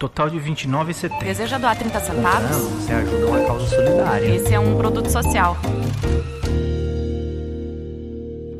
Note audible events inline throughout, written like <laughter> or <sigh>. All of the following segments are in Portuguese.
Total de R$29,70. Deseja doar 30 centavos? Não, você ajuda uma causa solidária. Esse é um produto social.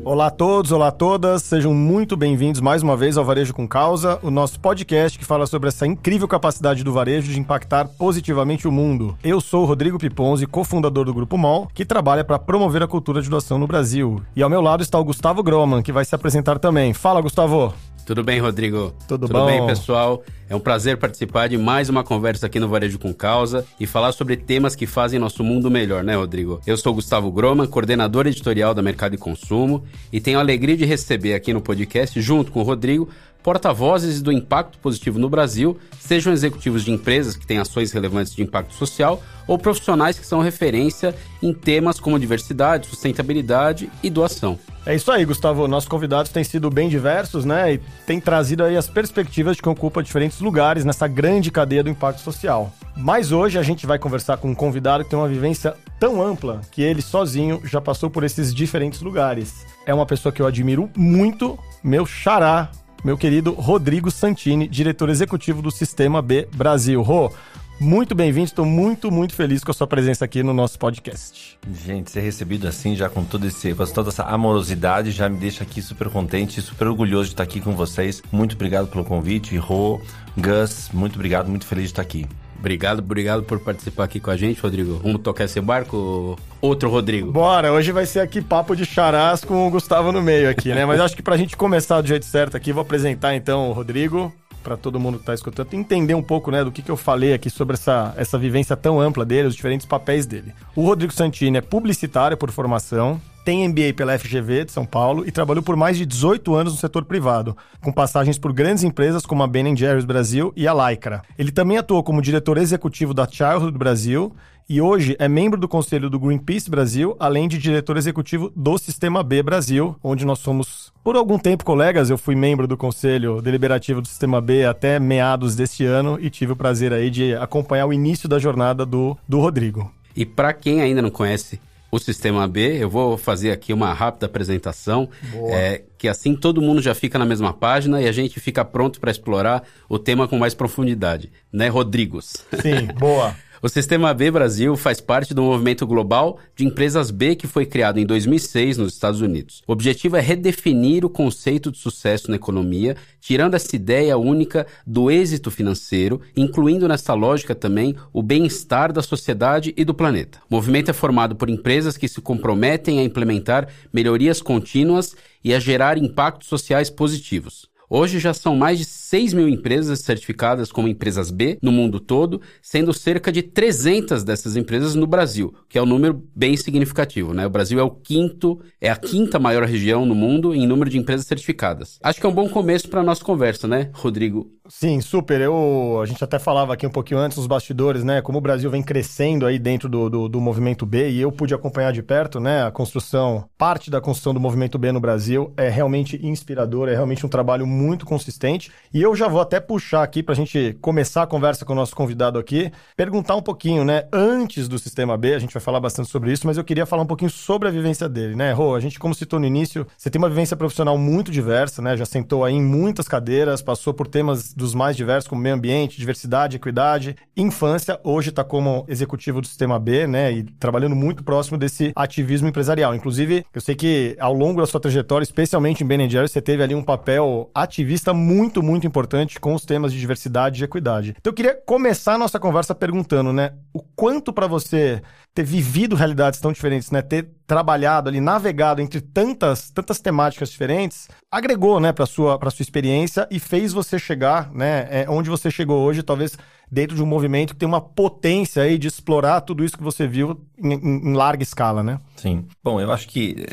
Olá a todos, olá a todas, sejam muito bem-vindos mais uma vez ao Varejo com Causa, o nosso podcast que fala sobre essa incrível capacidade do varejo de impactar positivamente o mundo. Eu sou o Rodrigo Piponzi, cofundador do Grupo MOL, que trabalha para promover a cultura de doação no Brasil. E ao meu lado está o Gustavo Groman, que vai se apresentar também. Fala, Gustavo! Tudo bem, Rodrigo? Tudo, Tudo bom? bem, pessoal? É um prazer participar de mais uma conversa aqui no Varejo com Causa e falar sobre temas que fazem nosso mundo melhor, né, Rodrigo? Eu sou Gustavo Groman, coordenador editorial da Mercado e Consumo, e tenho a alegria de receber aqui no podcast, junto com o Rodrigo, porta-vozes do impacto positivo no Brasil, sejam executivos de empresas que têm ações relevantes de impacto social ou profissionais que são referência em temas como diversidade, sustentabilidade e doação. É isso aí, Gustavo. Nossos convidados têm sido bem diversos, né? E têm trazido aí as perspectivas de quem ocupa diferentes lugares nessa grande cadeia do impacto social. Mas hoje a gente vai conversar com um convidado que tem uma vivência tão ampla que ele sozinho já passou por esses diferentes lugares. É uma pessoa que eu admiro muito, meu xará, meu querido Rodrigo Santini, diretor executivo do Sistema B Brasil. Rô, muito bem-vindo, estou muito, muito feliz com a sua presença aqui no nosso podcast. Gente, ser recebido assim, já com todo esse, com toda essa amorosidade, já me deixa aqui super contente, super orgulhoso de estar aqui com vocês. Muito obrigado pelo convite, Rô, Gus, muito obrigado, muito feliz de estar aqui. Obrigado, obrigado por participar aqui com a gente, Rodrigo. Vamos tocar esse barco? Outro Rodrigo. Bora, hoje vai ser aqui papo de charás com o Gustavo no meio aqui, né? Mas acho que pra gente começar do jeito certo aqui, vou apresentar então o Rodrigo, para todo mundo que tá escutando, entender um pouco, né, do que, que eu falei aqui sobre essa, essa vivência tão ampla dele, os diferentes papéis dele. O Rodrigo Santini é publicitário por formação, tem MBA pela FGV de São Paulo e trabalhou por mais de 18 anos no setor privado, com passagens por grandes empresas como a Ben Jerry's Brasil e a Lycra. Ele também atuou como diretor executivo da Childhood Brasil e hoje é membro do conselho do Greenpeace Brasil, além de diretor executivo do Sistema B Brasil, onde nós somos por algum tempo colegas. Eu fui membro do conselho deliberativo do Sistema B até meados deste ano e tive o prazer aí de acompanhar o início da jornada do, do Rodrigo. E para quem ainda não conhece o Sistema B, eu vou fazer aqui uma rápida apresentação, é, que assim todo mundo já fica na mesma página e a gente fica pronto para explorar o tema com mais profundidade, né, Rodrigos? Sim, boa. <laughs> O Sistema B Brasil faz parte do movimento global de empresas B que foi criado em 2006 nos Estados Unidos. O objetivo é redefinir o conceito de sucesso na economia, tirando essa ideia única do êxito financeiro, incluindo nessa lógica também o bem-estar da sociedade e do planeta. O movimento é formado por empresas que se comprometem a implementar melhorias contínuas e a gerar impactos sociais positivos. Hoje já são mais de 6 mil empresas certificadas como empresas B no mundo todo, sendo cerca de 300 dessas empresas no Brasil, que é um número bem significativo, né? O Brasil é o quinto, é a quinta maior região no mundo em número de empresas certificadas. Acho que é um bom começo para a nossa conversa, né, Rodrigo? Sim, super. Eu, a gente até falava aqui um pouquinho antes nos bastidores, né? Como o Brasil vem crescendo aí dentro do, do, do, movimento B e eu pude acompanhar de perto, né? A construção, parte da construção do movimento B no Brasil é realmente inspirador, é realmente um trabalho muito consistente. E eu já vou até puxar aqui para a gente começar a conversa com o nosso convidado aqui, perguntar um pouquinho, né? Antes do Sistema B, a gente vai falar bastante sobre isso, mas eu queria falar um pouquinho sobre a vivência dele, né? Rô, a gente, como citou no início, você tem uma vivência profissional muito diversa, né? Já sentou aí em muitas cadeiras, passou por temas dos mais diversos, como meio ambiente, diversidade, equidade, infância. Hoje está como executivo do Sistema B, né? E trabalhando muito próximo desse ativismo empresarial. Inclusive, eu sei que ao longo da sua trajetória, especialmente em Ben Jerry's, você teve ali um papel ativista muito, muito importante com os temas de diversidade e equidade. Então eu queria começar a nossa conversa perguntando, né? O quanto para você ter vivido realidades tão diferentes, né? Ter trabalhado ali, navegado entre tantas, tantas temáticas diferentes, agregou, né, para sua para sua experiência e fez você chegar, né, é, onde você chegou hoje, talvez dentro de um movimento que tem uma potência aí de explorar tudo isso que você viu em, em, larga escala, né? Sim. Bom, eu acho que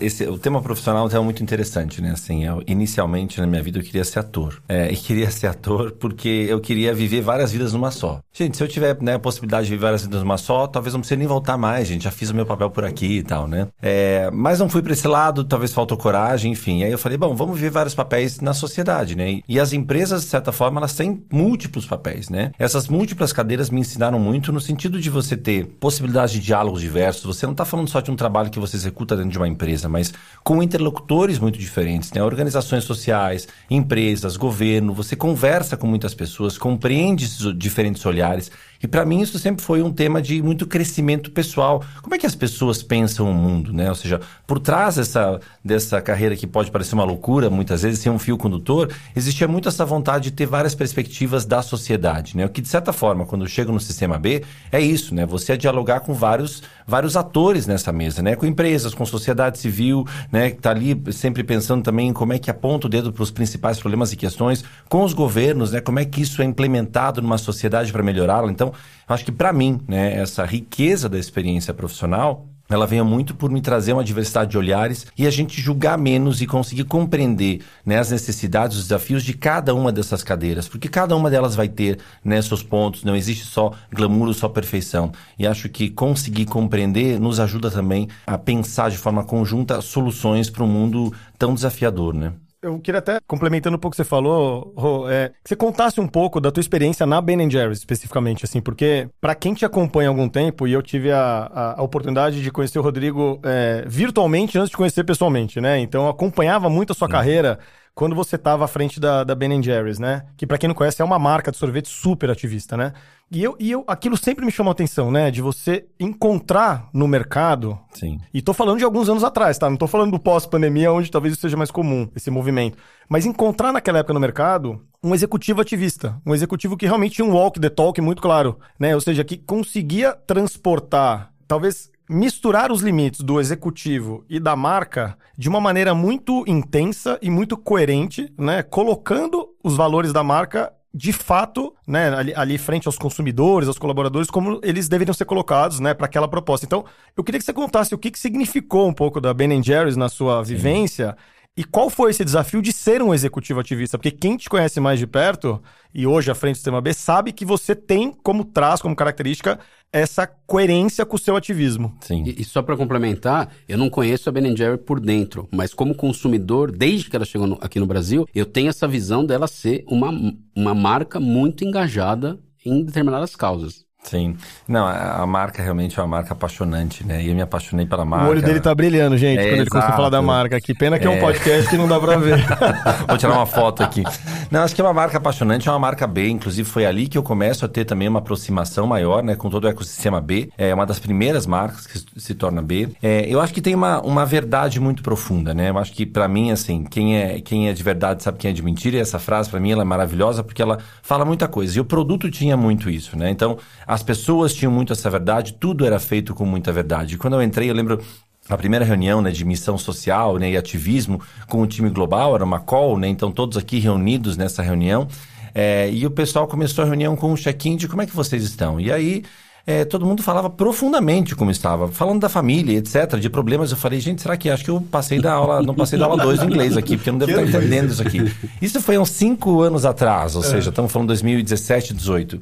esse, o tema profissional é muito interessante, né? Assim, eu, inicialmente na minha vida eu queria ser ator. É, e queria ser ator porque eu queria viver várias vidas numa só. Gente, se eu tiver né, a possibilidade de viver várias vidas numa só, talvez não precise nem voltar mais, gente. Já fiz o meu papel por aqui e tal, né? É, mas não fui para esse lado, talvez faltou coragem, enfim. Aí eu falei, bom, vamos viver vários papéis na sociedade, né? E as empresas, de certa forma, elas têm múltiplos papéis, né? Essas múltiplas cadeiras me ensinaram muito no sentido de você ter possibilidade de diálogos diversos. Você não está falando só de um trabalho que você executa dentro de uma empresa, mas com interlocutores muito diferentes, né? Organizações sociais, empresas, governo. Você conversa com muitas pessoas, compreende esses diferentes olhares. E para mim isso sempre foi um tema de muito crescimento pessoal. Como é que as pessoas pensam o mundo, né? Ou seja, por trás dessa, dessa carreira que pode parecer uma loucura, muitas vezes sem um fio condutor, existia muito essa vontade de ter várias perspectivas da sociedade, né? O que de certa forma, quando eu chego no sistema B, é isso, né? Você é dialogar com vários, vários atores nessa mesa, né? Com empresas, com sociedade civil, né? Que está ali sempre pensando também em como é que aponta o dedo para os principais problemas e questões, com os governos, né? Como é que isso é implementado numa sociedade para melhorá-la. Então, acho que para mim, né, essa riqueza da experiência profissional ela venha muito por me trazer uma diversidade de olhares e a gente julgar menos e conseguir compreender né, as necessidades, os desafios de cada uma dessas cadeiras, porque cada uma delas vai ter né, seus pontos, não existe só glamour ou só perfeição. E acho que conseguir compreender nos ajuda também a pensar de forma conjunta soluções para um mundo tão desafiador, né? Eu queria até, complementando um pouco o que você falou, Rô, é, que você contasse um pouco da tua experiência na Ben Jerry's, especificamente, assim, porque para quem te acompanha há algum tempo, e eu tive a, a, a oportunidade de conhecer o Rodrigo é, virtualmente antes de conhecer pessoalmente, né? Então eu acompanhava muito a sua carreira quando você estava à frente da, da Ben Jerry's, né? Que para quem não conhece é uma marca de sorvete super ativista, né? E eu, e eu aquilo sempre me chamou a atenção, né? De você encontrar no mercado. Sim. E tô falando de alguns anos atrás, tá? Não tô falando do pós-pandemia, onde talvez isso seja mais comum, esse movimento. Mas encontrar naquela época no mercado um executivo ativista, um executivo que realmente tinha um walk the talk muito claro, né? Ou seja, que conseguia transportar, talvez misturar os limites do executivo e da marca de uma maneira muito intensa e muito coerente, né? Colocando os valores da marca de fato, né, ali, ali frente aos consumidores, aos colaboradores, como eles deveriam ser colocados, né, para aquela proposta. Então, eu queria que você contasse o que, que significou um pouco da Ben Jerry's na sua Sim. vivência e qual foi esse desafio de ser um executivo ativista? Porque quem te conhece mais de perto e hoje à frente do Sistema B sabe que você tem como traz como característica essa coerência com o seu ativismo. Sim. E, e só para complementar, eu não conheço a Ben Jerry por dentro, mas como consumidor, desde que ela chegou no, aqui no Brasil, eu tenho essa visão dela ser uma, uma marca muito engajada em determinadas causas. Sim. Não, a, marca realmente é uma marca apaixonante, né? E eu me apaixonei pela marca. O olho dele tá brilhando, gente, é, quando ele começou a falar da marca. Que pena que é, é um podcast que não dá pra ver. <laughs> Vou tirar uma foto aqui. Não, acho que é uma marca apaixonante, é uma marca B. Inclusive, foi ali que eu começo a ter também uma aproximação maior, né? Com todo o ecossistema B. É uma das primeiras marcas que se torna B. É, eu acho que tem uma, uma verdade muito profunda, né? Eu acho que, para mim, assim, quem é, quem é de verdade sabe quem é de mentira. E essa frase, para mim, ela é maravilhosa porque ela fala muita coisa. E o produto tinha muito isso, né? Então, as pessoas tinham muito essa verdade, tudo era feito com muita verdade. Quando eu entrei, eu lembro a primeira reunião né, de missão social né, e ativismo com o time global, era uma call, né, então todos aqui reunidos nessa reunião. É, e o pessoal começou a reunião com um check-in de como é que vocês estão. E aí é, todo mundo falava profundamente como estava, falando da família, etc., de problemas. Eu falei, gente, será que acho que eu passei da aula, não passei da aula 2 do inglês aqui, porque eu não devo estar entendendo isso aqui. Isso foi uns 5 anos atrás, ou é. seja, estamos falando 2017, 18.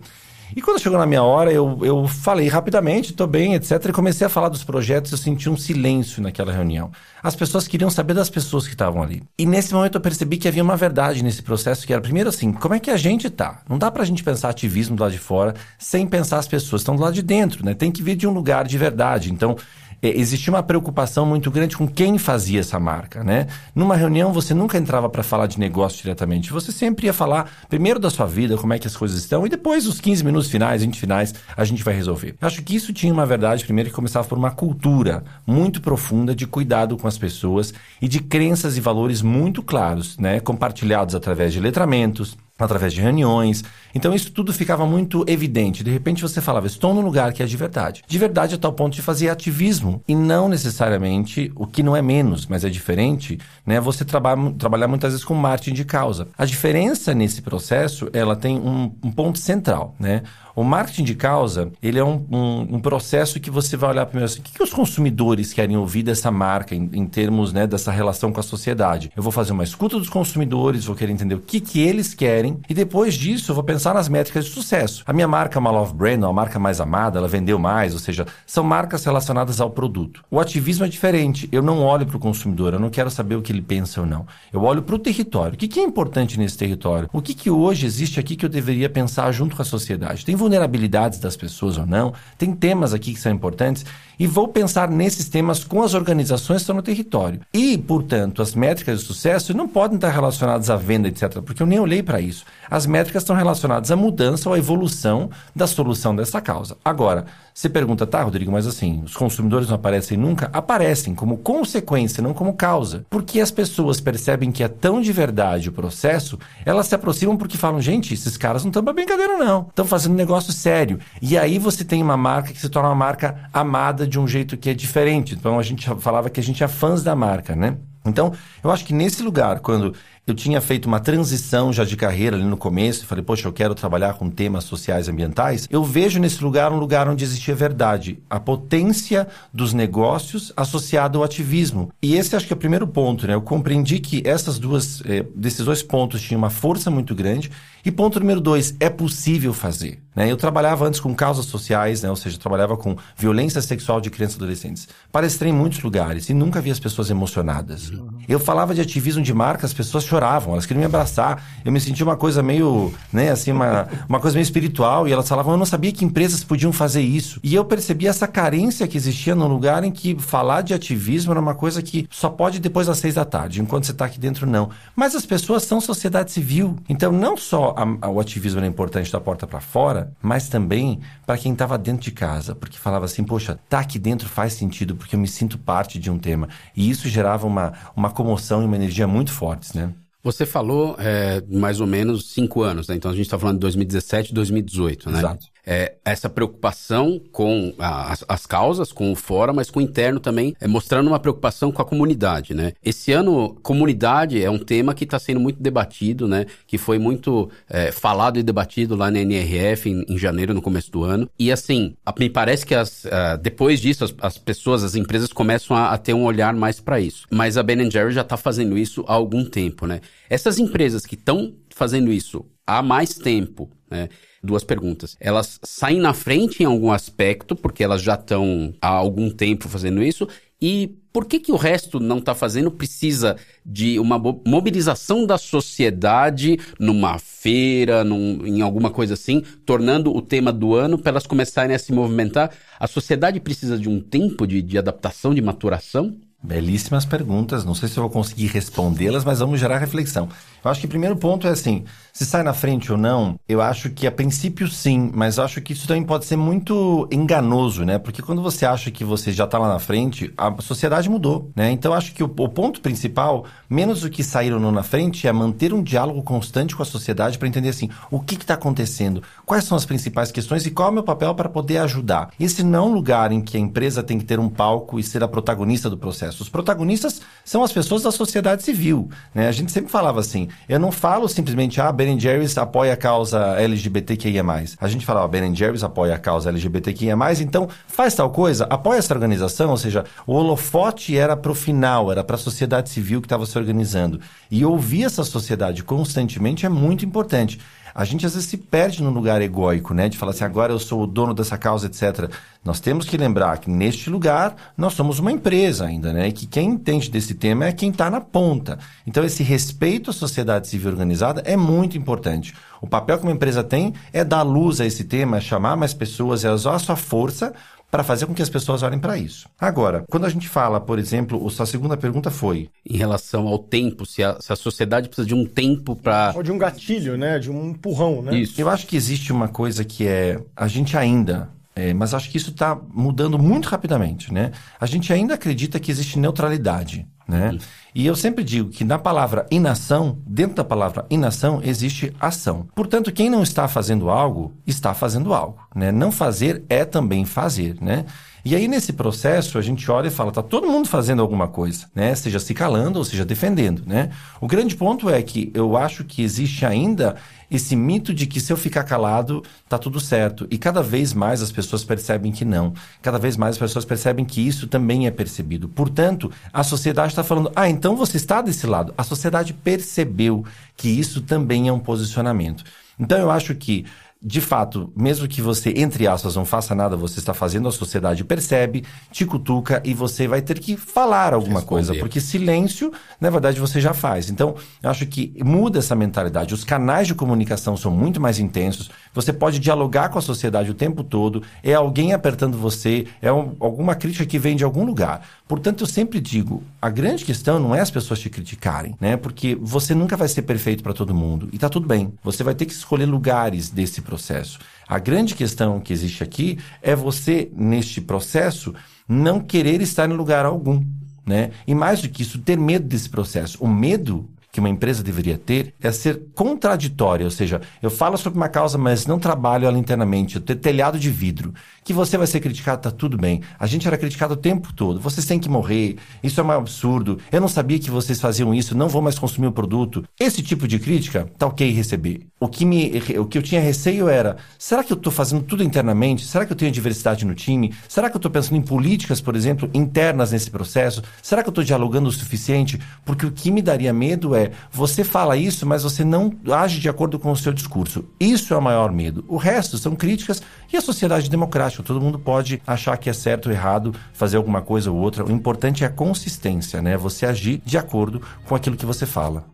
E quando chegou na minha hora, eu, eu falei rapidamente, estou bem, etc. E comecei a falar dos projetos, eu senti um silêncio naquela reunião. As pessoas queriam saber das pessoas que estavam ali. E nesse momento eu percebi que havia uma verdade nesse processo, que era, primeiro assim, como é que a gente tá? Não dá pra gente pensar ativismo do lado de fora sem pensar as pessoas que estão do lado de dentro, né? Tem que vir de um lugar de verdade. Então, é, existia uma preocupação muito grande com quem fazia essa marca, né? Numa reunião você nunca entrava para falar de negócio diretamente, você sempre ia falar primeiro da sua vida, como é que as coisas estão, e depois os 15 minutos finais, 20 finais, a gente vai resolver. Eu acho que isso tinha uma verdade, primeiro, que começava por uma cultura muito profunda de cuidado com as pessoas e de crenças e valores muito claros, né? Compartilhados através de letramentos, através de reuniões. Então isso tudo ficava muito evidente. De repente você falava, estou num lugar que é de verdade. De verdade a tal ponto de fazer ativismo e não necessariamente o que não é menos, mas é diferente, né? Você trabalha, trabalhar muitas vezes com marketing de causa. A diferença nesse processo, ela tem um, um ponto central, né? O marketing de causa, ele é um, um, um, processo que você vai olhar primeiro assim, o que, que os consumidores querem ouvir dessa marca em, em, termos né, dessa relação com a sociedade? Eu vou fazer uma escuta dos consumidores, vou querer entender o que, que eles querem. E depois disso, eu vou pensar nas métricas de sucesso. A minha marca é uma love brand, uma marca mais amada, ela vendeu mais, ou seja, são marcas relacionadas ao produto. O ativismo é diferente. Eu não olho para o consumidor, eu não quero saber o que ele pensa ou não. Eu olho para o território. O que, que é importante nesse território? O que, que hoje existe aqui que eu deveria pensar junto com a sociedade? Tem vulnerabilidades das pessoas ou não? Tem temas aqui que são importantes? E vou pensar nesses temas com as organizações que estão no território. E, portanto, as métricas de sucesso não podem estar relacionadas à venda, etc., porque eu nem olhei para isso. As métricas estão relacionadas à mudança ou à evolução da solução dessa causa. Agora, você pergunta, tá, Rodrigo, mas assim, os consumidores não aparecem nunca? Aparecem como consequência, não como causa. Porque as pessoas percebem que é tão de verdade o processo, elas se aproximam porque falam, gente, esses caras não estão pra brincadeira, não. Estão fazendo um negócio sério. E aí você tem uma marca que se torna uma marca amada de um jeito que é diferente. Então a gente falava que a gente é fãs da marca, né? Então, eu acho que nesse lugar, quando eu tinha feito uma transição já de carreira ali no começo, falei, poxa, eu quero trabalhar com temas sociais e ambientais, eu vejo nesse lugar um lugar onde existia verdade, a potência dos negócios associado ao ativismo. E esse acho que é o primeiro ponto, né? Eu compreendi que essas duas, eh, desses dois pontos tinham uma força muito grande. E ponto número dois, é possível fazer. Né? Eu trabalhava antes com causas sociais, né? ou seja, trabalhava com violência sexual de crianças e adolescentes. Palestrei em muitos lugares e nunca vi as pessoas emocionadas. Eu falava de ativismo de marca, as pessoas choravam, elas queriam me abraçar. Eu me sentia uma coisa meio, né, assim, uma, uma coisa meio espiritual. E elas falavam, eu não sabia que empresas podiam fazer isso. E eu percebi essa carência que existia num lugar em que falar de ativismo era uma coisa que só pode depois das seis da tarde, enquanto você está aqui dentro, não. Mas as pessoas são sociedade civil. Então, não só a, a, o ativismo era importante da porta para fora, mas também para quem estava dentro de casa, porque falava assim, poxa, tá aqui dentro faz sentido, porque eu me sinto parte de um tema. E isso gerava uma, uma comoção e uma energia muito fortes, né? Você falou é, mais ou menos cinco anos, né? Então a gente está falando de 2017 2018, né? Exato. É, essa preocupação com a, as, as, causas, com o fora, mas com o interno também, é, mostrando uma preocupação com a comunidade, né? Esse ano, comunidade é um tema que está sendo muito debatido, né? Que foi muito é, falado e debatido lá na NRF em, em, janeiro, no começo do ano. E assim, a, me parece que as, a, depois disso, as, as, pessoas, as empresas começam a, a ter um olhar mais para isso. Mas a Ben Jerry já está fazendo isso há algum tempo, né? Essas empresas que estão fazendo isso há mais tempo, né? Duas perguntas. Elas saem na frente em algum aspecto, porque elas já estão há algum tempo fazendo isso, e por que, que o resto não está fazendo? Precisa de uma mobilização da sociedade numa feira, num, em alguma coisa assim, tornando o tema do ano para elas começarem a se movimentar. A sociedade precisa de um tempo de, de adaptação, de maturação? Belíssimas perguntas. Não sei se eu vou conseguir respondê-las, mas vamos gerar reflexão. Eu acho que o primeiro ponto é assim: se sai na frente ou não, eu acho que a princípio sim, mas eu acho que isso também pode ser muito enganoso, né? Porque quando você acha que você já está lá na frente, a sociedade mudou, né? Então eu acho que o, o, ponto principal, menos do que sair ou não na frente, é manter um diálogo constante com a sociedade para entender assim, o que está acontecendo, quais são as principais questões e qual é o meu papel para poder ajudar. Esse não é um lugar em que a empresa tem que ter um palco e ser a protagonista do processo. Os protagonistas são as pessoas da sociedade civil, né? A gente sempre falava assim, eu não falo simplesmente, ah, Ben Jerry's apoia a causa LGBTQIA+. A gente fala, ah, Ben Jerry's apoia a causa LGBTQIA+, então faz tal coisa, apoia essa organização, ou seja, o holofote era para o final, era para a sociedade civil que estava se organizando. E ouvir essa sociedade constantemente é muito importante a gente às vezes se perde num lugar egóico, né? De falar assim, agora eu sou o dono dessa causa, etc. Nós temos que lembrar que neste lugar nós somos uma empresa ainda, né? E que quem entende desse tema é quem está na ponta. Então esse respeito à sociedade civil organizada é muito importante. O papel que uma empresa tem é dar luz a esse tema, é chamar mais pessoas, é usar a sua força para fazer com que as pessoas olhem para isso. Agora, quando a gente fala, por exemplo, a sua segunda pergunta foi em relação ao tempo, se a, se a sociedade precisa de um tempo para ou de um gatilho, né, de um empurrão, né? Isso. Eu acho que existe uma coisa que é a gente ainda é, mas acho que isso está mudando muito rapidamente, né? A gente ainda acredita que existe neutralidade, né? Uhum. E eu sempre digo que na palavra inação, dentro da palavra inação, existe ação. Portanto, quem não está fazendo algo, está fazendo algo. Né? Não fazer é também fazer. Né? E aí, nesse processo, a gente olha e fala, tá todo mundo fazendo alguma coisa, né? Seja se calando ou seja defendendo, né? O grande ponto é que eu acho que existe ainda esse mito de que se eu ficar calado, tá tudo certo. E cada vez mais as pessoas percebem que não. Cada vez mais as pessoas percebem que isso também é percebido. Portanto, a sociedade está falando: ah, então você está desse lado. A sociedade percebeu que isso também é um posicionamento. Então eu acho que de fato, mesmo que você, entre aspas, não faça nada, você está fazendo, a sociedade percebe, te cutuca e você vai ter que falar alguma Responder. coisa, porque silêncio, na verdade, você já faz. Então, eu acho que muda essa mentalidade. Os canais de comunicação são muito mais intensos, você pode dialogar com a sociedade o tempo todo, é alguém apertando você, é um, alguma crítica que vem de algum lugar. Portanto, eu sempre digo, a grande questão não é as pessoas te criticarem, né? Porque você nunca vai ser perfeito para todo mundo e tá tudo bem. Você vai ter que escolher lugares desse processo. A grande questão que existe aqui é você neste processo não querer estar em lugar algum, né? E mais do que isso, ter medo desse processo. O medo que uma empresa deveria ter é ser contraditória, ou seja, eu falo sobre uma causa, mas não trabalho ela internamente, eu ter telhado de vidro que você vai ser criticado, tá tudo bem. A gente era criticado o tempo todo. Vocês têm que morrer. Isso é um absurdo. Eu não sabia que vocês faziam isso. Não vou mais consumir o produto. Esse tipo de crítica tá ok receber. O que me, o que eu tinha receio era: será que eu estou fazendo tudo internamente? Será que eu tenho diversidade no time? Será que eu estou pensando em políticas, por exemplo, internas nesse processo? Será que eu estou dialogando o suficiente? Porque o que me daria medo é você fala isso, mas você não age de acordo com o seu discurso. Isso é o maior medo. O resto são críticas e a sociedade democrática Todo mundo pode achar que é certo ou errado, fazer alguma coisa ou outra. O importante é a consistência, né? Você agir de acordo com aquilo que você fala.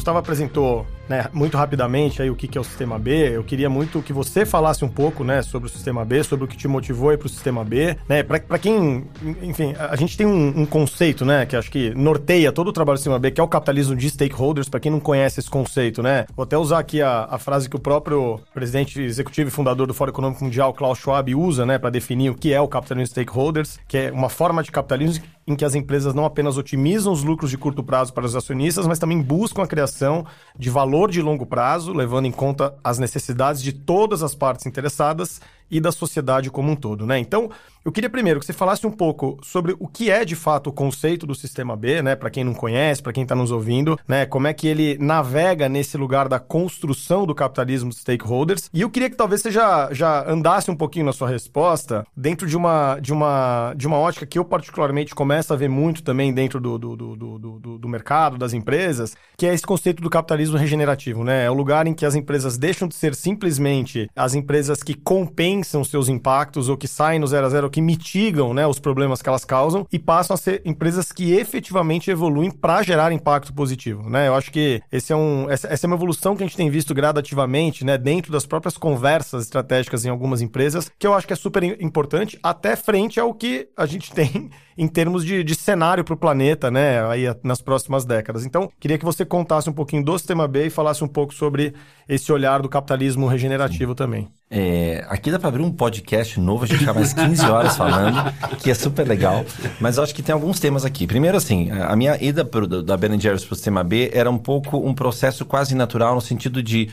Gustavo apresentou né, muito rapidamente aí o que, que é o Sistema B. Eu queria muito que você falasse um pouco, né, sobre o Sistema B, sobre o que te motivou para o Sistema B, né, para quem, enfim, a gente tem um, um, conceito, né, que acho que norteia todo o trabalho do Sistema B, que é o capitalismo de stakeholders, para quem não conhece esse conceito, né. Vou até usar aqui a, a frase que o próprio presidente executivo e fundador do Fórum Econômico Mundial, Klaus Schwab, usa, né, para definir o que é o capitalismo de stakeholders, que é uma forma de capitalismo em que as empresas não apenas otimizam os lucros de curto prazo para os acionistas, mas também buscam a criação de valor de longo prazo, levando em conta as necessidades de todas as partes interessadas e da sociedade como um todo, né? Então, eu queria primeiro que você falasse um pouco sobre o que é de fato o conceito do sistema B, né? Para quem não conhece, para quem está nos ouvindo, né? Como é que ele navega nesse lugar da construção do capitalismo dos stakeholders? E eu queria que talvez você já, já andasse um pouquinho na sua resposta dentro de uma, de uma, de uma ótica que eu particularmente começo a ver muito também dentro do, do, do, do, do mercado, das empresas, que é esse conceito do capitalismo regenerativo, né? É o lugar em que as empresas deixam de ser simplesmente as empresas que compensam seus impactos ou que saem no zero a zero que mitigam né, os problemas que elas causam e passam a ser empresas que efetivamente evoluem para gerar impacto positivo. Né? Eu acho que esse é um, essa, essa, é uma evolução que a gente tem visto gradativamente né, dentro das próprias conversas estratégicas em algumas empresas, que eu acho que é super importante, até frente ao que a gente <laughs> tem em termos de, de cenário para o planeta, né, aí nas próximas décadas. Então, queria que você contasse um pouquinho do sistema B e falasse um pouco sobre esse olhar do capitalismo regenerativo Sim. também. É, aqui dá para abrir um podcast novo, a gente fica mais 15 horas falando, que é super legal. Mas eu acho que tem alguns temas aqui. Primeiro, assim, a minha ida pro, da Ben Jerry's para o sistema B era um pouco um processo quase natural no sentido de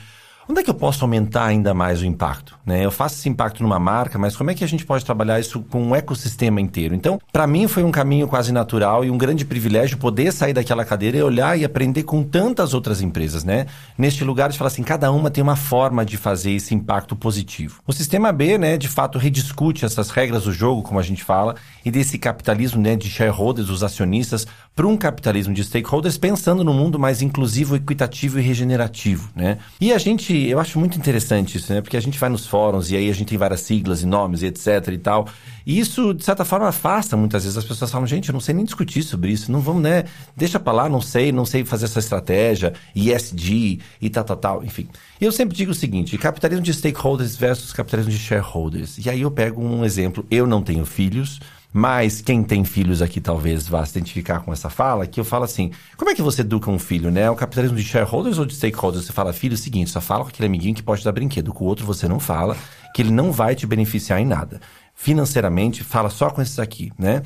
Onde é que eu posso aumentar ainda mais o impacto? Né? Eu faço esse impacto numa marca, mas como é que a gente pode trabalhar isso com um ecossistema inteiro? Então, para mim foi um caminho quase natural e um grande privilégio poder sair daquela cadeira e olhar e aprender com tantas outras empresas, né? Neste lugar de falar assim, cada uma tem uma forma de fazer esse impacto positivo. O sistema B, né, de fato rediscute essas regras do jogo, como a gente fala, e desse capitalismo, né, de shareholders, os acionistas, para um capitalismo de stakeholders, pensando no mundo mais inclusivo, equitativo e regenerativo, né? E a gente eu acho muito interessante isso, né? Porque a gente vai nos fóruns e aí a gente tem várias siglas e nomes e etc e tal. E isso, de certa forma, afasta muitas vezes. As pessoas falam, gente, eu não sei nem discutir sobre isso. Não vamos, né? Deixa pra lá, não sei, não sei fazer essa estratégia, ESG e tal, tal, tal. Enfim. Eu sempre digo o seguinte: capitalismo de stakeholders versus capitalismo de shareholders. E aí eu pego um exemplo. Eu não tenho filhos. Mas quem tem filhos aqui talvez vá se identificar com essa fala, que eu falo assim: como é que você educa um filho, né? O capitalismo de shareholders ou de stakeholders? Você fala, filho, é o seguinte, só fala com aquele amiguinho que pode dar brinquedo, com o outro você não fala, que ele não vai te beneficiar em nada. Financeiramente, fala só com esses aqui, né?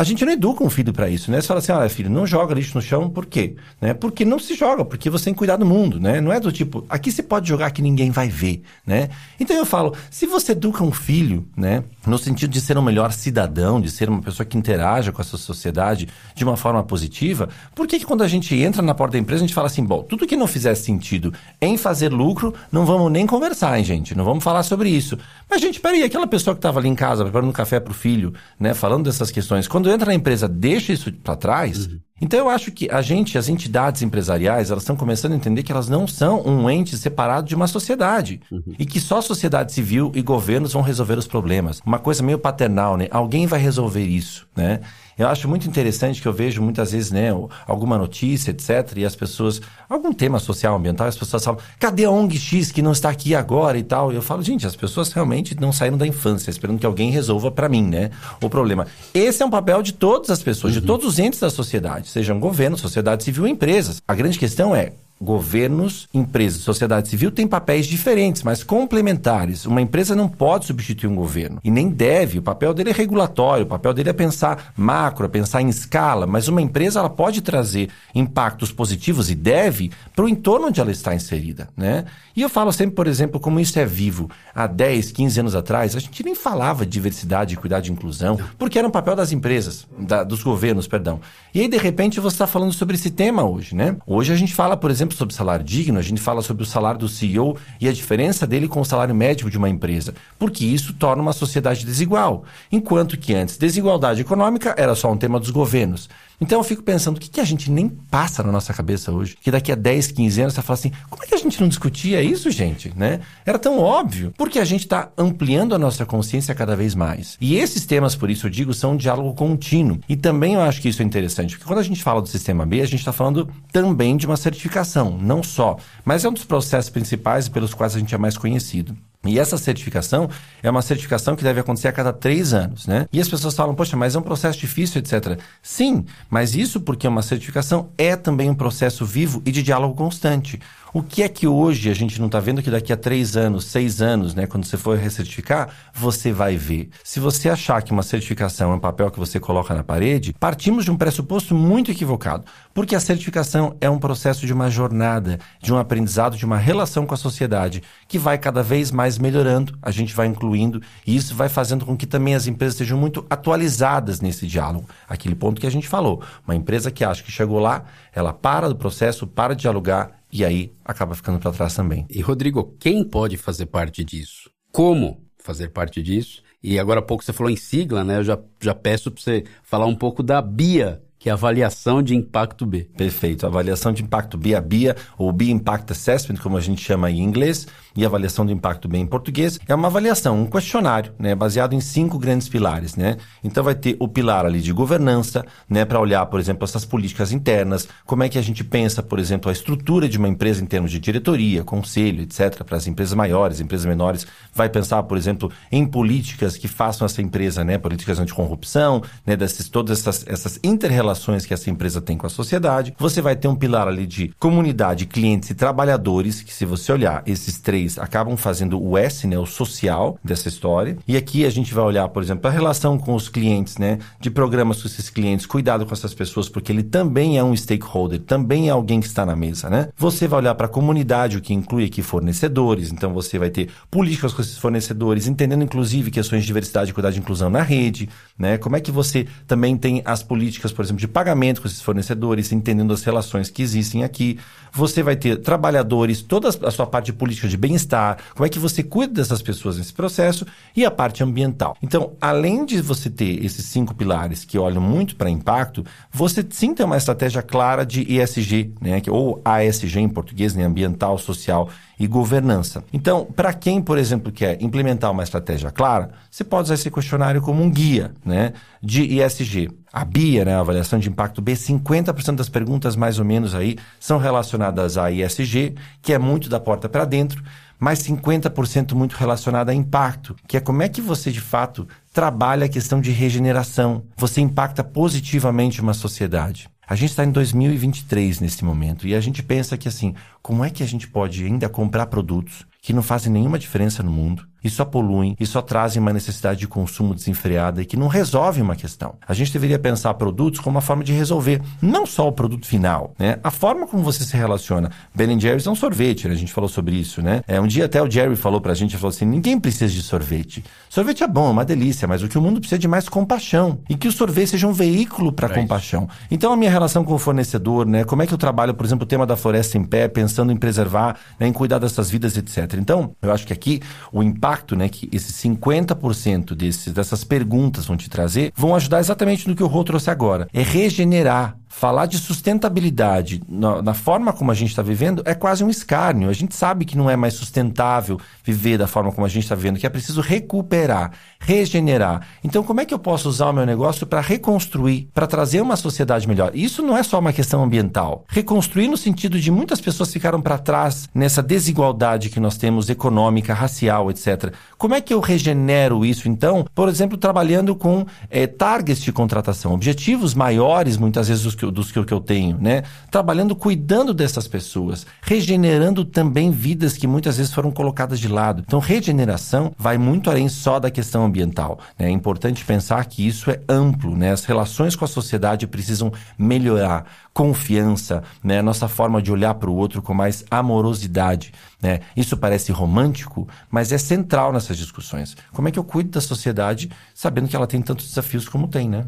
A gente não educa um filho para isso, né? Você fala assim, olha filho, não joga lixo no chão, por quê? Né? Porque não se joga, porque você tem que cuidar do mundo, né? Não é do tipo, aqui você pode jogar que ninguém vai ver, né? Então eu falo, se você educa um filho, né? No sentido de ser um melhor cidadão, de ser uma pessoa que interaja com a sua sociedade de uma forma positiva, por que, que quando a gente entra na porta da empresa a gente fala assim, bom, tudo que não fizer sentido em fazer lucro, não vamos nem conversar, hein, gente? Não vamos falar sobre isso. Mas, gente, peraí, aquela pessoa que estava ali em casa preparando café para o filho, né? Falando dessas questões, quando entra na empresa, deixa isso para trás. Uhum. Então eu acho que a gente, as entidades empresariais, elas estão começando a entender que elas não são um ente separado de uma sociedade. Uhum. E que só sociedade civil e governos vão resolver os problemas. Uma coisa meio paternal, né? Alguém vai resolver isso, né? Eu acho muito interessante que eu vejo muitas vezes, né, alguma notícia, etc, e as pessoas, algum tema social, ambiental, as pessoas falam, cadê a ONG X que não está aqui agora e tal? E eu falo, gente, as pessoas realmente não saíram da infância, esperando que alguém resolva para mim, né, o problema. Esse é um papel de todas as pessoas, uhum. de todos os entes da sociedade, sejam governo, sociedade civil empresas. A grande questão é, governos, empresas, sociedade civil têm papéis diferentes, mas complementares. Uma empresa não pode substituir um governo e nem deve. O papel dele é regulatório, o papel dele é pensar macro, é pensar em escala, mas uma empresa ela pode trazer impactos positivos e deve para o entorno onde ela está inserida, né? E eu falo sempre, por exemplo, como isso é vivo. Há 10, 15 anos atrás, a gente nem falava de diversidade, cuidado de inclusão, porque era um papel das empresas, da, dos governos, perdão. E aí, de repente, você está falando sobre esse tema hoje, né? Hoje a gente fala, por exemplo, sobre salário digno, a gente fala sobre o salário do CEO e a diferença dele com o salário médio de uma empresa, porque isso torna uma sociedade desigual. Enquanto que antes, desigualdade econômica era só um tema dos governos. Então eu fico pensando, o que, que a gente nem passa na nossa cabeça hoje? Que daqui a 10, 15 anos você fala assim, como é que a gente não discutia isso, gente? Né? Era tão óbvio. Porque a gente está ampliando a nossa consciência cada vez mais. E esses temas, por isso eu digo, são um diálogo contínuo. E também eu acho que isso é interessante, porque quando a gente fala do sistema B, a gente está falando também de uma certificação, não só. Mas é um dos processos principais pelos quais a gente é mais conhecido. E essa certificação é uma certificação que deve acontecer a cada três anos, né? E as pessoas falam, poxa, mas é um processo difícil, etc. Sim, mas isso porque uma certificação é também um processo vivo e de diálogo constante. O que é que hoje a gente não está vendo que daqui a três anos, seis anos, né, quando você for recertificar, você vai ver? Se você achar que uma certificação é um papel que você coloca na parede, partimos de um pressuposto muito equivocado, porque a certificação é um processo de uma jornada, de um aprendizado, de uma relação com a sociedade, que vai cada vez mais melhorando, a gente vai incluindo, e isso vai fazendo com que também as empresas sejam muito atualizadas nesse diálogo. Aquele ponto que a gente falou. Uma empresa que acha que chegou lá, ela para do processo, para de dialogar e aí acaba ficando para trás também. E Rodrigo, quem pode fazer parte disso? Como fazer parte disso? E agora há pouco você falou em sigla, né? Eu já, já peço para você falar um pouco da BIA, que é a avaliação de impacto B. Perfeito. Avaliação de impacto B, a BIA, ou B Impact Assessment, como a gente chama em inglês, e avaliação do impacto B em português, é uma avaliação, um questionário, né, baseado em cinco grandes pilares, né? Então vai ter o pilar ali de governança, né, para olhar, por exemplo, essas políticas internas, como é que a gente pensa, por exemplo, a estrutura de uma empresa em termos de diretoria, conselho, etc, para as empresas maiores, empresas menores, vai pensar, por exemplo, em políticas que façam essa empresa, né, políticas anticorrupção, né, dessas todas essas essas interrelações relações que essa empresa tem com a sociedade. Você vai ter um pilar ali de comunidade, clientes e trabalhadores, que se você olhar, esses três acabam fazendo o S, né, o social dessa história. E aqui a gente vai olhar, por exemplo, a relação com os clientes, né, de programas com esses clientes, cuidado com essas pessoas, porque ele também é um stakeholder, também é alguém que está na mesa, né? Você vai olhar para a comunidade, o que inclui aqui fornecedores, então você vai ter políticas com esses fornecedores, entendendo inclusive questões de diversidade, cuidado e inclusão na rede, né? Como é que você também tem as políticas, por exemplo, de pagamento com esses fornecedores, entendendo as relações que existem aqui. Você vai ter trabalhadores, toda a sua parte política de bem-estar, como é que você cuida dessas pessoas nesse processo e a parte ambiental. Então, além de você ter esses cinco pilares que olham muito para impacto, você sim tem uma estratégia clara de ESG, né, ou ASG em português, né, ambiental, social e governança. Então, para quem, por exemplo, quer implementar uma estratégia clara, você pode usar esse questionário como um guia né, de ESG. A BIA, né, a avaliação de impacto B, 50% das perguntas mais ou menos aí são relacionadas a ESG, que é muito da porta para dentro, mas 50% muito relacionada a impacto, que é como é que você de fato trabalha a questão de regeneração. Você impacta positivamente uma sociedade. A gente está em 2023 nesse momento e a gente pensa que assim, como é que a gente pode ainda comprar produtos que não fazem nenhuma diferença no mundo e só poluem e só trazem uma necessidade de consumo desenfreada e que não resolvem uma questão. A gente deveria pensar produtos como uma forma de resolver, não só o produto final, né? A forma como você se relaciona. Ben Jerry's é um sorvete, né? a gente falou sobre isso, né? É, um dia até o Jerry falou pra gente, falou assim, ninguém precisa de sorvete. Sorvete é bom, é uma delícia, mas o que o mundo precisa é de mais compaixão e que o sorvete seja um veículo para é compaixão. Então a minha relação com o fornecedor, né? Como é que eu trabalho, por exemplo, o tema da floresta em pé, pensando em preservar, né? em cuidar dessas vidas, etc. Então, eu acho que aqui o impacto, né, que esses 50% desses, dessas perguntas vão te trazer, vão ajudar exatamente no que o Rô trouxe agora. É regenerar falar de sustentabilidade na, na, forma como a gente está vivendo é quase um escárnio. A gente sabe que não é mais sustentável viver da forma como a gente está vivendo, que é preciso recuperar, regenerar. Então, como é que eu posso usar o meu negócio para reconstruir, para trazer uma sociedade melhor? Isso não é só uma questão ambiental. Reconstruir no sentido de muitas pessoas ficaram para trás nessa desigualdade que nós temos econômica, racial, etc. Como é que eu regenero isso, então? Por exemplo, trabalhando com é, targets de contratação, objetivos maiores, muitas vezes, dos que, dos que, que eu tenho, né? Trabalhando, cuidando dessas pessoas, regenerando também vidas que muitas vezes foram colocadas de lado. Então, regeneração vai muito além só da questão ambiental. Né? É importante pensar que isso é amplo, né? As relações com a sociedade precisam melhorar. Confiança, né? Nossa forma de olhar para o outro com mais amorosidade, né? Isso parece romântico, mas é central nessas discussões. Como é que eu cuido da sociedade sabendo que ela tem tantos desafios como tem, né?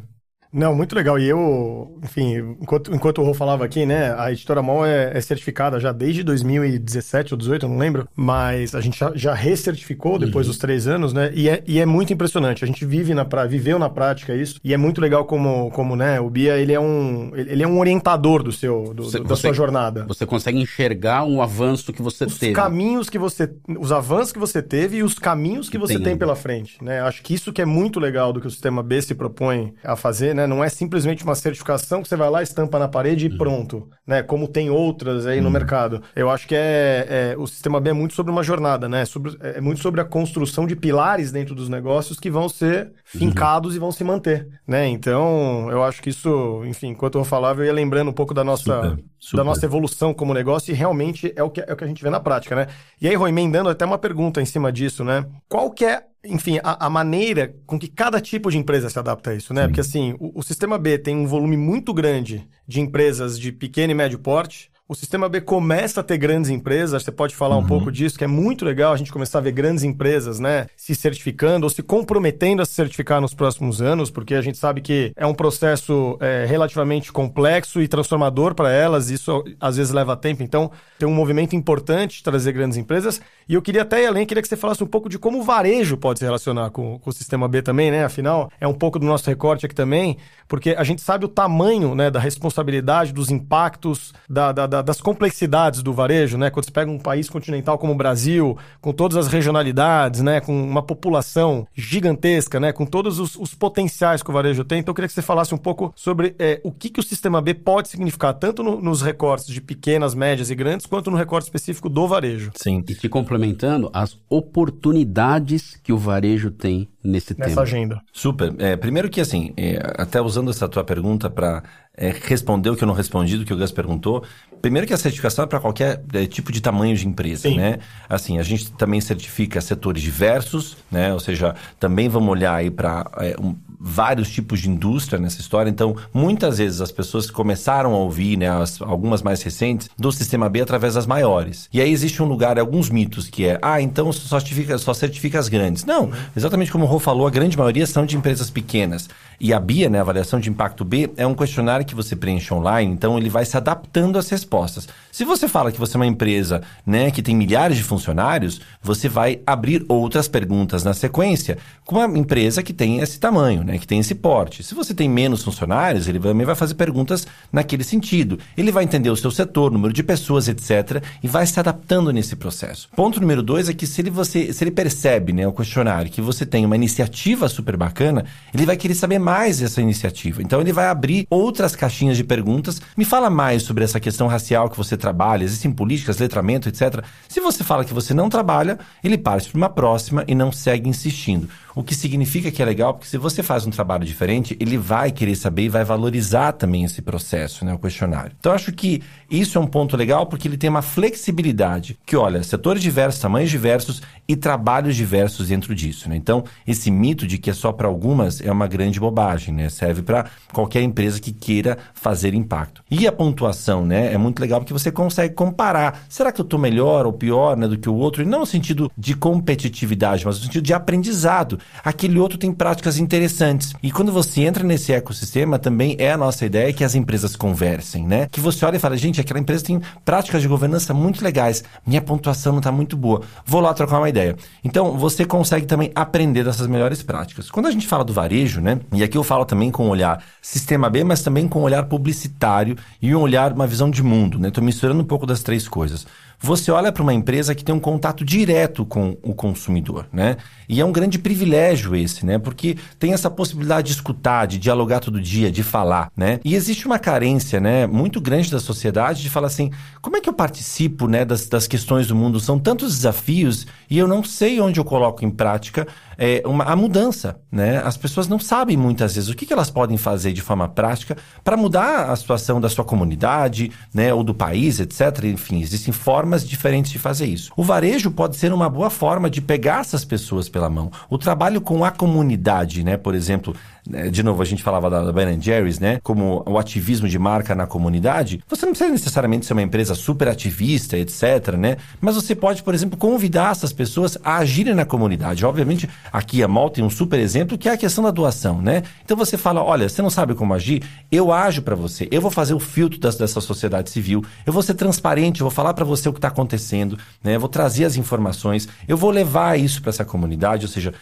Não, muito legal. E eu, enfim, enquanto, enquanto o Rô falava aqui, né, a editora Mol é, é, certificada já desde 2017 ou 2018, eu não lembro, mas a gente já, já recertificou depois uhum. dos três anos, né, e é, e é muito impressionante. A gente vive na pra, viveu na prática isso, e é muito legal como, como né, o Bia, ele é um, ele é um orientador do seu, do, você, da você, sua jornada. Você consegue enxergar um avanço que você os teve. Os caminhos que você, os avanços que você teve e os caminhos que, você tem, tem pela frente, né. Acho que isso que é muito legal do que o Sistema B se propõe a fazer, né, né? Não é simplesmente uma certificação que você vai lá, estampa na parede e uhum. pronto, né? Como tem outras aí uhum. no mercado. Eu acho que é, é, o sistema B é muito sobre uma jornada, né? Sobre, é muito sobre a construção de pilares dentro dos negócios que vão ser uhum. fincados uhum. e vão se manter, né? Então, eu acho que isso, enfim, enquanto eu falava, eu ia lembrando um pouco da nossa, super, super. Da nossa evolução como negócio e realmente é o, que, é o que a gente vê na prática, né? E aí, Rui, emendando até uma pergunta em cima disso, né? Qual que é enfim, a, a, maneira com que cada tipo de empresa se adapta a isso, né? Sim. Porque assim, o, o, sistema B tem um volume muito grande de empresas de pequeno e médio porte, o sistema B começa a ter grandes empresas, você pode falar uhum. um pouco disso, que é muito legal a gente começar a ver grandes empresas, né, se certificando ou se comprometendo a se certificar nos próximos anos, porque a gente sabe que é um processo é, relativamente complexo e transformador para elas, isso às vezes leva tempo, então tem um movimento importante de trazer grandes empresas. E eu queria até ir além, queria que você falasse um pouco de como o varejo pode se relacionar com, com o sistema B também, né? Afinal, é um pouco do nosso recorte aqui também, porque a gente sabe o tamanho né, da responsabilidade, dos impactos, da, da, da, das complexidades do varejo, né? Quando você pega um país continental como o Brasil, com todas as regionalidades, né? Com uma população gigantesca, né? Com todos os, os potenciais que o varejo tem. Então, eu queria que você falasse um pouco sobre é, o que, que o sistema B pode significar, tanto no, nos recortes de pequenas, médias e grandes, quanto no recorte específico do varejo. Sim. E te complementando, as oportunidades que o varejo tem nesse Nessa tema. agenda. Super. É, primeiro que, assim, é, até usando essa tua pergunta para é, responder o que eu não respondi do que o Gus perguntou, primeiro que a certificação é para qualquer é, tipo de tamanho de empresa, Sim. né? Assim, a gente também certifica setores diversos, né? Ou seja, também vamos olhar aí para é, um, vários tipos de indústria nessa história. Então, muitas vezes as pessoas começaram a ouvir, né, as, algumas mais recentes, do sistema B através das maiores. E aí existe um lugar, alguns mitos, que é, ah, então só certifica, só certifica as grandes. Não, exatamente como o Rô falou, a grande maioria são de empresas pequenas. E a BIA, né, a avaliação de impacto B, é um questionário que você preenche online, então ele vai se adaptando às respostas. Se você fala que você é uma empresa né, que tem milhares de funcionários, você vai abrir outras perguntas na sequência com uma empresa que tem esse tamanho, né, que tem esse porte. Se você tem menos funcionários, ele também vai fazer perguntas naquele sentido. Ele vai entender o seu setor, número de pessoas, etc., e vai se adaptando nesse processo. Ponto número dois é que se ele, você, se ele percebe, né, o questionário, que você tem uma iniciativa super bacana, ele vai querer saber mais dessa iniciativa. Então ele vai abrir outras várias caixinhas de perguntas. Me fala mais sobre essa questão racial que você trabalha, existem políticas, letramento, etc. Se você fala que você não trabalha, ele parte para uma próxima e não segue insistindo. O que significa que é legal, porque se você faz um trabalho diferente, ele vai querer saber e vai valorizar também esse processo, né, o questionário. Então, acho que isso é um ponto legal, porque ele tem uma flexibilidade que, olha, setores diversos, tamanhos diversos e trabalhos diversos dentro disso, né? Então, esse mito de que é só para algumas é uma grande bobagem, né? Serve para qualquer empresa que queira fazer impacto. E a pontuação, né? É muito legal porque você consegue comparar. Será que eu estou melhor ou pior né, do que o outro? E não no sentido de competitividade, mas no sentido de aprendizado aquele outro tem práticas interessantes. E quando você entra nesse ecossistema, também é a nossa ideia que as empresas conversem, né? Que você olha e fala, gente, aquela empresa tem práticas de governança muito legais, minha pontuação não está muito boa, vou lá trocar uma ideia. Então, você consegue também aprender dessas melhores práticas. Quando a gente fala do varejo, né? E aqui eu falo também com um olhar sistema B, mas também com um olhar publicitário e um olhar, uma visão de mundo, né? Estou misturando um pouco das três coisas você olha para uma empresa que tem um contato direto com o consumidor, né? E é um grande privilégio esse, né? Porque tem essa possibilidade de escutar, de dialogar todo dia, de falar, né? E existe uma carência, né, muito grande da sociedade de falar assim, como é que eu participo, né, das, das questões do mundo? São tantos desafios e eu não sei onde eu coloco em prática é, uma, a mudança, né? As pessoas não sabem muitas vezes o que, que elas podem fazer de forma prática para mudar a situação da sua comunidade, né, ou do país, etc. Enfim, existem formas diferentes de fazer isso. O varejo pode ser uma boa forma de pegar essas pessoas pela mão. O trabalho com a comunidade, né, por exemplo, de novo, a gente falava da, Ben Jerry's, né? Como o ativismo de marca na comunidade. Você não precisa necessariamente ser uma empresa super ativista, etc, né? Mas você pode, por exemplo, convidar essas pessoas a agirem na comunidade. Obviamente, aqui a Mol tem um super exemplo que é a questão da doação, né? Então você fala, olha, você não sabe como agir? Eu ajo para você. Eu vou fazer o filtro das, dessa sociedade civil. Eu vou ser transparente, eu vou falar para você o que está acontecendo, né? Eu vou trazer as informações. Eu vou levar isso para essa comunidade, ou seja,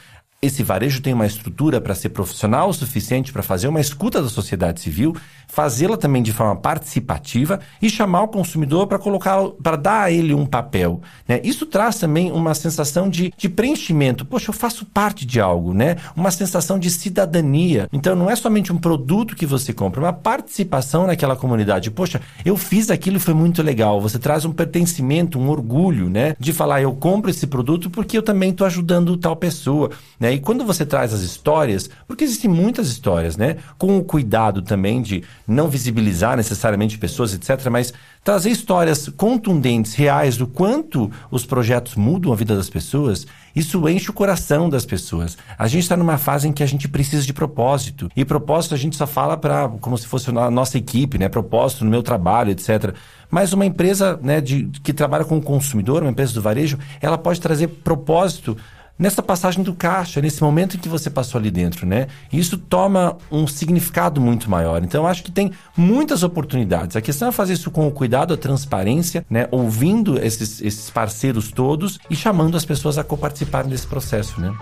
esse varejo tem uma estrutura para ser profissional o suficiente para fazer uma escuta da sociedade civil, fazê-la também de forma participativa e chamar o consumidor para colocar, para dar a ele um papel. Né? Isso traz também uma sensação de, de preenchimento. Poxa, eu faço parte de algo, né? Uma sensação de cidadania. Então não é somente um produto que você compra, é uma participação naquela comunidade. Poxa, eu fiz aquilo e foi muito legal. Você traz um pertencimento, um orgulho, né? De falar, eu compro esse produto porque eu também estou ajudando tal pessoa, né? Né? E quando você traz as histórias, porque existem muitas histórias, né? Com o cuidado também de não visibilizar necessariamente pessoas, etc., mas trazer histórias contundentes, reais, do quanto os projetos mudam a vida das pessoas, isso enche o coração das pessoas. A gente está numa fase em que a gente precisa de propósito. E propósito a gente só fala para como se fosse a nossa equipe, né? Propósito no meu trabalho, etc. Mas uma empresa né, de, que trabalha com o consumidor, uma empresa do varejo, ela pode trazer propósito nessa passagem do caixa, nesse momento em que você passou ali dentro, né? Isso toma um significado muito maior. Então, acho que tem muitas oportunidades. A questão é fazer isso com o cuidado, a transparência, né? Ouvindo esses, esses parceiros todos e chamando as pessoas a coparticiparem desse processo, né?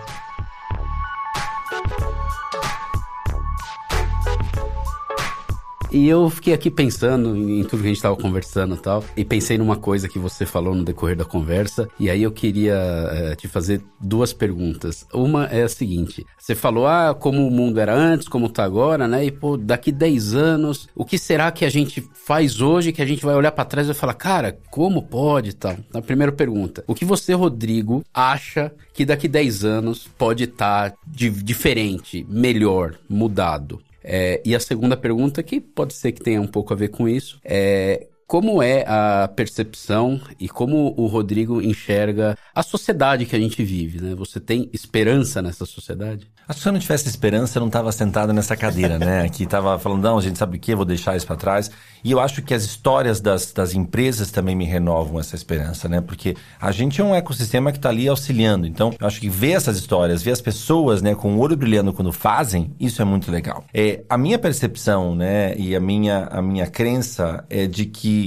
E eu fiquei aqui pensando em tudo que a gente estava conversando e tal, e pensei numa coisa que você falou no decorrer da conversa, e aí eu queria é, te fazer duas perguntas. Uma é a seguinte: você falou, ah, como o mundo era antes, como tá agora, né? E pô, daqui 10 anos, o que será que a gente faz hoje que a gente vai olhar para trás e vai falar, cara, como pode tal? A primeira pergunta: o que você, Rodrigo, acha que daqui 10 anos pode estar tá diferente, melhor, mudado? É, e a segunda pergunta, que pode ser que tenha um pouco a ver com isso, é como é a percepção e como o Rodrigo enxerga a sociedade que a gente vive, né? Você tem esperança nessa sociedade? Acho que se eu não tivesse esperança, eu não estava sentado nessa cadeira, né? <laughs> Aqui estava falando, não, a gente sabe o que, vou deixar isso para trás. E eu acho que as histórias das, das empresas também me renovam essa esperança, né? Porque a gente é um ecossistema que está ali auxiliando. Então, eu acho que ver essas histórias, ver as pessoas, né, com o olho brilhando quando fazem, isso é muito legal. É, a minha percepção, né, e a minha, a minha crença é de que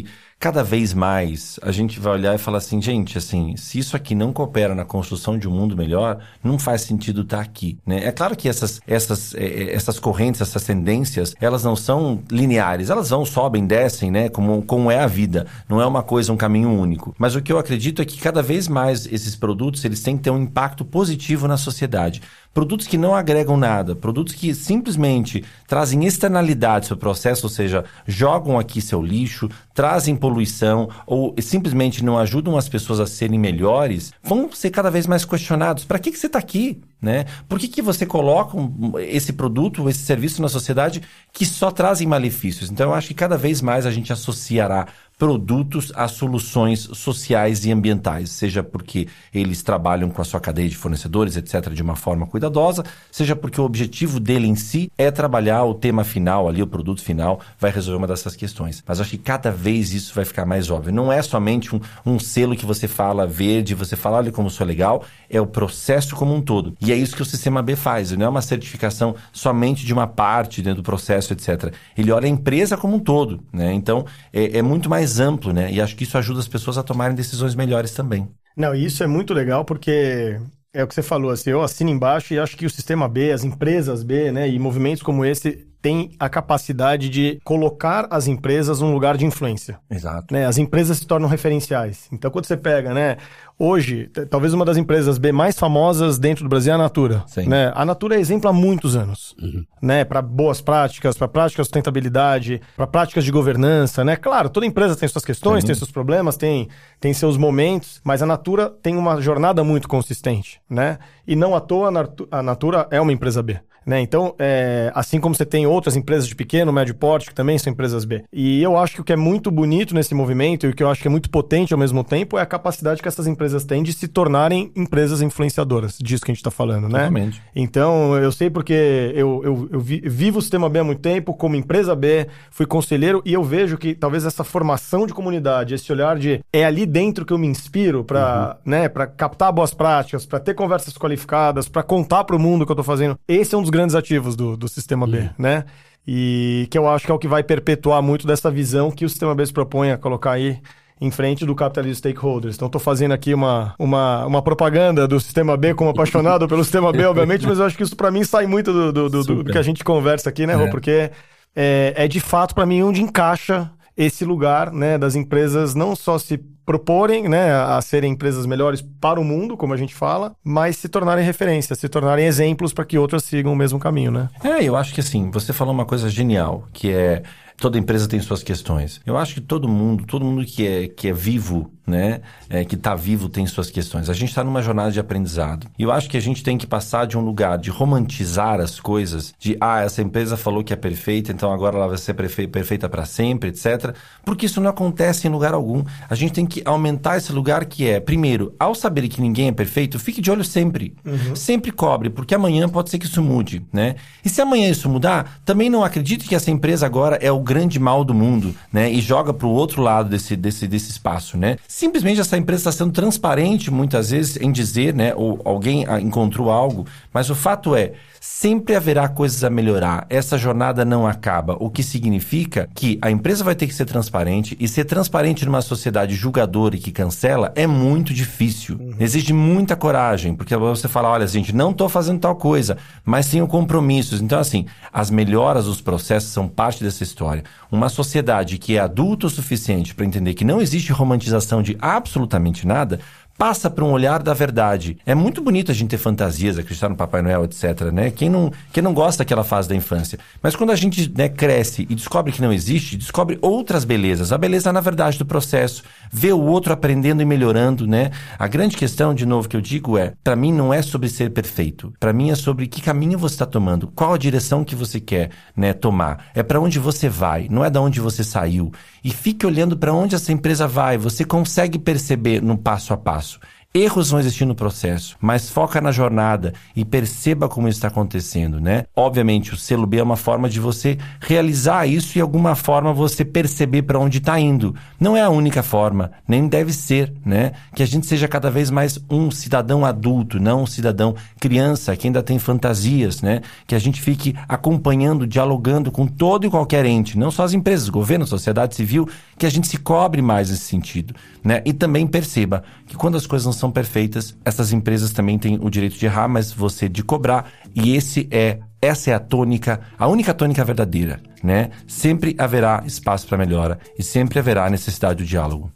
cada vez mais a gente vai olhar e falar assim, gente, assim, se isso aqui não coopera na construção de um mundo melhor, não faz sentido estar tá aqui, né? É claro que essas, essas, é, é, essas correntes, essas tendências, elas não são lineares, elas vão, sobem, descem, né? Como, como é a vida. Não é uma coisa, um caminho único. Mas o que eu acredito é que cada vez mais esses produtos, eles têm que ter um impacto positivo na sociedade. Produtos que não agregam nada, produtos que simplesmente trazem externalidades para o processo, ou seja, jogam aqui seu lixo, trazem poluição ou simplesmente não ajudam as pessoas a serem melhores, vão ser cada vez mais questionados. Para que, que você está aqui? Né? Por que, que você coloca esse produto, esse serviço na sociedade que só trazem malefícios? Então, eu acho que cada vez mais a gente associará produtos a soluções sociais e ambientais, seja porque eles trabalham com a sua cadeia de fornecedores, etc., de uma forma cuidadosa, seja porque o objetivo dele em si é trabalhar o tema final ali, o produto final, vai resolver uma dessas questões. Mas acho que cada vez isso vai ficar mais óbvio. Não é somente um, um selo que você fala verde, você fala, olha como sou legal, é o processo como um todo. E é isso que o Sistema B faz, não é uma certificação somente de uma parte dentro do processo, etc. Ele olha a empresa como um todo, né? Então, é, é muito mais mais amplo, né? E acho que isso ajuda as pessoas a tomarem decisões melhores também. Não, isso é muito legal porque é o que você falou, assim, eu assino embaixo e acho que o sistema B, as empresas B, né, e movimentos como esse têm a capacidade de colocar as empresas num lugar de influência. Exato. Né? As empresas se tornam referenciais. Então, quando você pega, né, hoje, talvez uma das empresas B mais famosas dentro do Brasil é a Natura. Sim. Né? A Natura é exemplo há muitos anos, Uhum. né, para boas práticas, para práticas de sustentabilidade, para práticas de governança, né? Claro, toda empresa tem suas questões, Sim. tem seus problemas, tem, tem seus momentos, mas a Natura tem uma jornada muito consistente, né? E não à toa a Natura é uma empresa B. Né? Então, é, assim como você tem outras empresas de pequeno, médio porte, que também são empresas B. E eu acho que o que é muito bonito nesse movimento e o que eu acho que é muito potente ao mesmo tempo é a capacidade que essas empresas têm de se tornarem empresas influenciadoras, disso que a gente está falando, né? Totalmente. Então, eu sei porque eu, eu, eu vi- vivo o sistema B há muito tempo, como empresa B, fui conselheiro e eu vejo que talvez essa formação de comunidade, esse olhar de é ali dentro que eu me inspiro para né, para captar boas práticas, para ter conversas qualificadas, para contar para o mundo o que eu tô fazendo. Esse é um dos grandes ativos do, do sistema B, né? E que eu acho que é o que vai perpetuar muito dessa visão que o sistema B se propõe a colocar aí em frente do capitalismo stakeholders. Então, estou fazendo aqui uma, uma, uma propaganda do sistema B como apaixonado pelo sistema B, obviamente, mas eu acho que isso para mim sai muito do, do, do- do que a gente conversa aqui, né, Rô? É. Porque é, é de fato para mim onde encaixa esse lugar, né, das empresas não só se proporem, né, a serem empresas melhores para o mundo, como a gente fala, mas se tornarem referências, se tornarem exemplos para que outras sigam o mesmo caminho, né? É, eu acho que assim, você falou uma coisa genial, que é toda empresa tem suas questões. Eu acho que todo mundo, todo mundo que é, que é vivo, né, é, que está vivo tem suas questões. A gente está numa jornada de aprendizado. E eu acho que a gente tem que passar de um lugar de romantizar as coisas, de ah, essa empresa falou que é perfeita, então agora ela vai ser perfe- perfeita para sempre, etc. Porque isso não acontece em lugar algum. A gente tem que aumentar esse lugar que é, primeiro, ao saber que ninguém é perfeito, fique de olho sempre. Sempre cobre, porque amanhã pode ser que isso mude, né? E se amanhã isso mudar, também não acredite que essa empresa agora é o grande mal do mundo, né? E joga para o outro lado desse, desse, desse espaço, né? Simplesmente essa empresa está sendo transparente muitas vezes em dizer, né? Ou alguém ah, encontrou algo, mas o fato é, sempre haverá coisas a melhorar. Essa jornada não acaba, o que significa que a empresa vai ter que ser transparente e ser transparente numa sociedade julgadora e que cancela é muito difícil. Exige muita coragem, porque você fala, olha, gente, não estou fazendo tal coisa, mas tenho compromissos. Então, assim, as melhoras dos processos são parte dessa história. Uma sociedade que é adulta o suficiente para entender que não existe romantização de absolutamente nada, passa para um olhar da verdade. É muito bonito a gente ter fantasias, acreditar no Papai Noel, etc, né? Quem não, quem não gosta daquela fase da infância? Mas quando a gente né, cresce e descobre que não existe, descobre outras belezas. A beleza, na verdade, do processo. Ver o outro aprendendo e melhorando, né? A grande questão, de novo, que eu digo é, para mim não é sobre ser perfeito. Para mim é sobre que caminho você está tomando, qual a direção que você quer, né, tomar. É para onde você vai, não é da onde você saiu. E fique olhando para onde essa empresa vai. Você consegue perceber no passo a passo. Erros vão existir no processo, mas foca na jornada e perceba como está acontecendo, né? Obviamente, o selo B é uma forma de você realizar isso e, alguma forma, você perceber para onde está indo. Não é a única forma, nem deve ser, né? Que a gente seja cada vez mais um cidadão adulto, não um cidadão criança que ainda tem fantasias, né? Que a gente fique acompanhando, dialogando com todo e qualquer ente, não só as empresas, governo, sociedade civil, que a gente se cobre mais nesse sentido, né? E também perceba que quando as coisas não são perfeitas, essas empresas também têm o direito de errar, mas você de cobrar, e esse é essa é a tônica, a única tônica verdadeira, né? Sempre haverá espaço para melhora e sempre haverá necessidade do diálogo.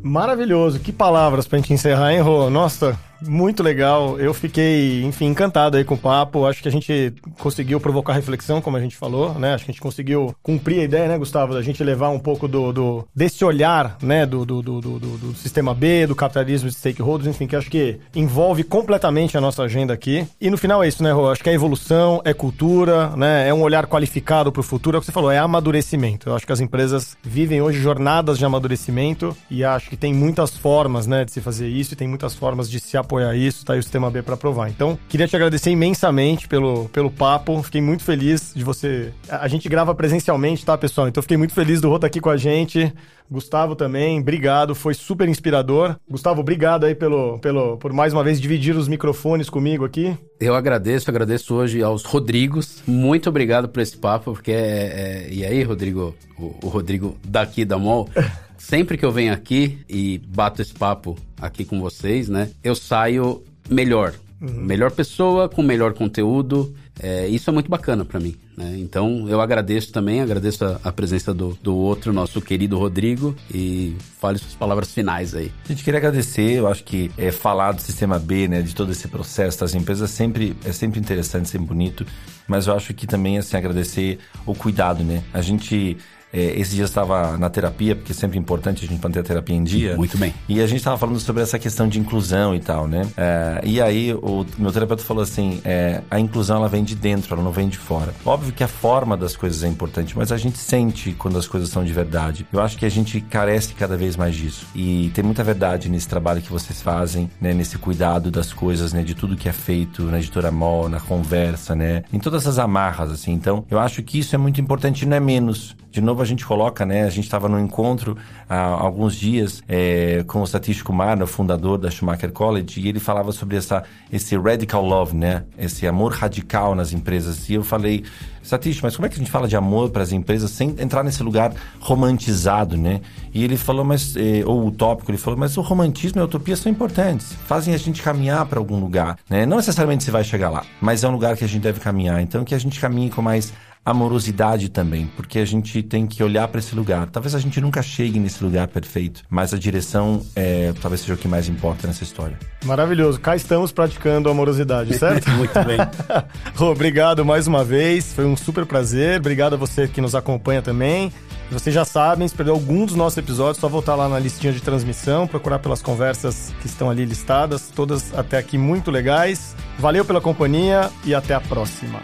Maravilhoso, que palavras pra gente encerrar, hein, Rô? Nossa, muito legal. Eu fiquei, enfim, encantado aí com o papo. Acho que a gente conseguiu provocar reflexão, como a gente falou, né? Acho que a gente conseguiu cumprir a ideia, né, Gustavo, da gente levar um pouco do, do desse olhar, né, do, do, do, do, sistema B, do capitalismo de stakeholders, enfim, que acho que envolve completamente a nossa agenda aqui. E no final é isso, né, Rô? Acho que é evolução, é cultura, né? É um olhar qualificado para o futuro. É o que você falou, é amadurecimento. Eu acho que as empresas vivem hoje jornadas de amadurecimento e acho que tem muitas formas, né, de se fazer isso e tem muitas formas de se apoiar isso, tá aí o sistema B para provar. Então, queria te agradecer imensamente pelo, pelo papo. Fiquei muito feliz de você. A gente grava presencialmente, tá, pessoal? Então, fiquei muito feliz do Rô estar aqui com a gente. Gustavo também, obrigado, foi super inspirador. Gustavo, obrigado aí pelo, pelo, por mais uma vez dividir os microfones comigo aqui. Eu agradeço, agradeço hoje aos Rodrigos. Muito obrigado por esse papo, porque é, é... E aí, Rodrigo? O, o Rodrigo daqui da MOL. <laughs> Sempre que eu venho aqui e bato esse papo aqui com vocês, né? Eu saio melhor. Uhum. Melhor pessoa, com melhor conteúdo. É, isso é muito bacana para mim. Né? Então eu agradeço também, agradeço a, a, presença do, do outro, nosso querido Rodrigo, e fale suas palavras finais aí. A gente queria agradecer, eu acho que é, falar do sistema B, né, de todo esse processo das empresas, sempre, é sempre interessante, sempre bonito, mas eu acho que também, assim, agradecer o cuidado, né? A gente é, esse dia estava na terapia, porque é sempre importante a gente manter a terapia em dia. Muito bem. E a gente estava falando sobre essa questão de inclusão e tal, né? É, e aí o meu terapeuta falou assim: é, a inclusão ela vem de dentro, ela não vem de fora. Óbvio que a forma das coisas é importante, mas a gente sente quando as coisas são de verdade. Eu acho que a gente carece cada vez mais disso. E tem muita verdade nesse trabalho que vocês fazem, né? Nesse cuidado das coisas, né? De tudo que é feito na editora Mol, na conversa, né? Em todas essas amarras, assim. Então, eu acho que isso é muito importante não é menos. De novo, a gente coloca, né? A gente estava no encontro há alguns dias é, com o Satish Kumar, o fundador da Schumacher College, e ele falava sobre essa, esse radical love, né? Esse amor radical nas empresas. E eu falei, Satish, mas como é que a gente fala de amor para as empresas sem entrar nesse lugar romantizado, né? E ele falou, mas, eh, ou utópico, ele falou, mas o romantismo e a utopia são importantes, fazem a gente caminhar para algum lugar, né? Não necessariamente você vai chegar lá, mas é um lugar que a gente deve caminhar. Então, que a gente caminhe com mais amorosidade também, porque a gente tem que olhar para esse lugar. Talvez a gente nunca chegue nesse lugar perfeito, mas a direção é, talvez seja o que mais importa nessa história. Maravilhoso. Cá estamos praticando amorosidade, certo? <laughs> Muito bem. <laughs> Obrigado mais uma vez. Foi um super prazer. Obrigado a você que nos acompanha também. Vocês já sabem, se perdeu algum dos nossos episódios, só voltar lá na listinha de transmissão, procurar pelas conversas que estão ali listadas, todas até aqui muito legais. Valeu pela companhia e até a próxima.